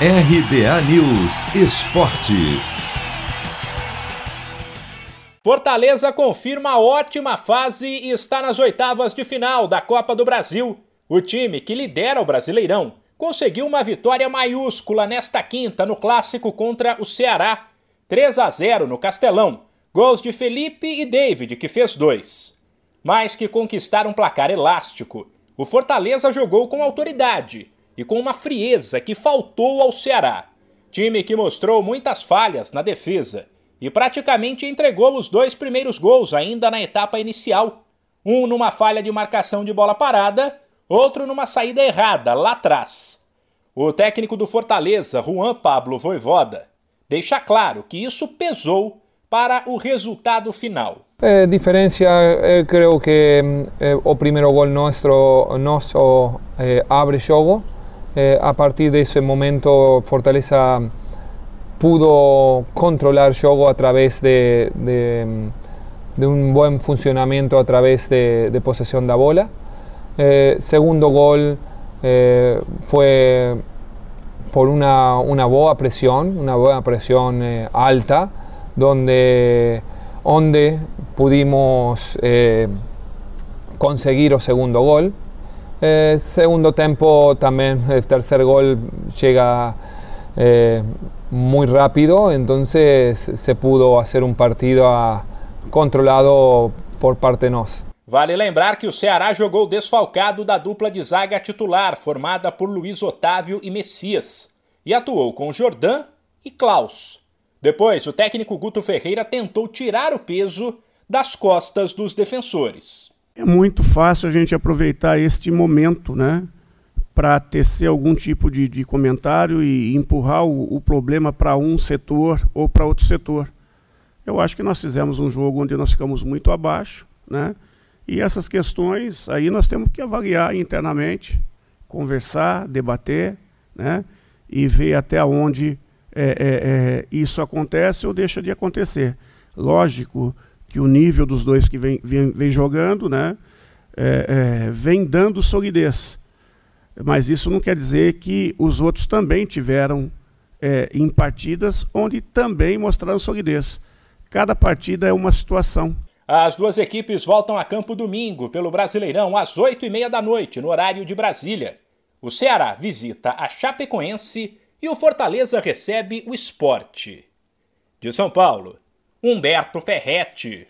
RBA News Esporte. Fortaleza confirma a ótima fase e está nas oitavas de final da Copa do Brasil. O time que lidera o Brasileirão conseguiu uma vitória maiúscula nesta quinta no clássico contra o Ceará. 3 a 0 no Castelão. Gols de Felipe e David, que fez dois. Mais que conquistar um placar elástico, o Fortaleza jogou com autoridade e com uma frieza que faltou ao Ceará. Time que mostrou muitas falhas na defesa e praticamente entregou os dois primeiros gols ainda na etapa inicial. Um numa falha de marcação de bola parada, outro numa saída errada lá atrás. O técnico do Fortaleza, Juan Pablo Voivoda, deixa claro que isso pesou para o resultado final. Eh, diferencia, eh, creo que eh, o primeiro gol nosso, nosso eh, abre jogo. Eh, a partir de ese momento Fortaleza pudo controlar juego a través de, un buen funcionamiento a través de, posesión de bola. Eh, segundo gol eh, fue por una, una boa presión, una buena presión alta, donde, donde pudimos conseguir el segundo gol. Eh, segundo tiempo también el tercer gol llega eh, muy rápido, entonces se pudo hacer un partido a, controlado por parte nossa. Vale lembrar que o Ceará jogou desfalcado da dupla de zaga titular, formada por Luiz Otávio e Messias, e atuou com Jordan e Klaus. Depois, o técnico Guto Ferreira tentou tirar o peso das costas dos defensores. É muito fácil a gente aproveitar este momento, né? Para tecer algum tipo de, de comentário e empurrar o, o problema para um setor ou para outro setor. Eu acho que nós fizemos um jogo onde nós ficamos muito abaixo, né? E essas questões aí nós temos que avaliar internamente, conversar, debater, né? E ver até onde é, é, é, isso acontece ou deixa de acontecer. Lógico que o nível dos dois que vem, vem, vem jogando, né, é, é, vem dando solidez. Mas isso não quer dizer que os outros também tiveram é, em partidas onde também mostraram solidez. Cada partida é uma situação. As duas equipes voltam a campo domingo pelo Brasileirão às oito e meia da noite, no horário de Brasília. O Ceará visita a Chapecoense e o Fortaleza recebe o Esporte. De São Paulo, Humberto Ferretti.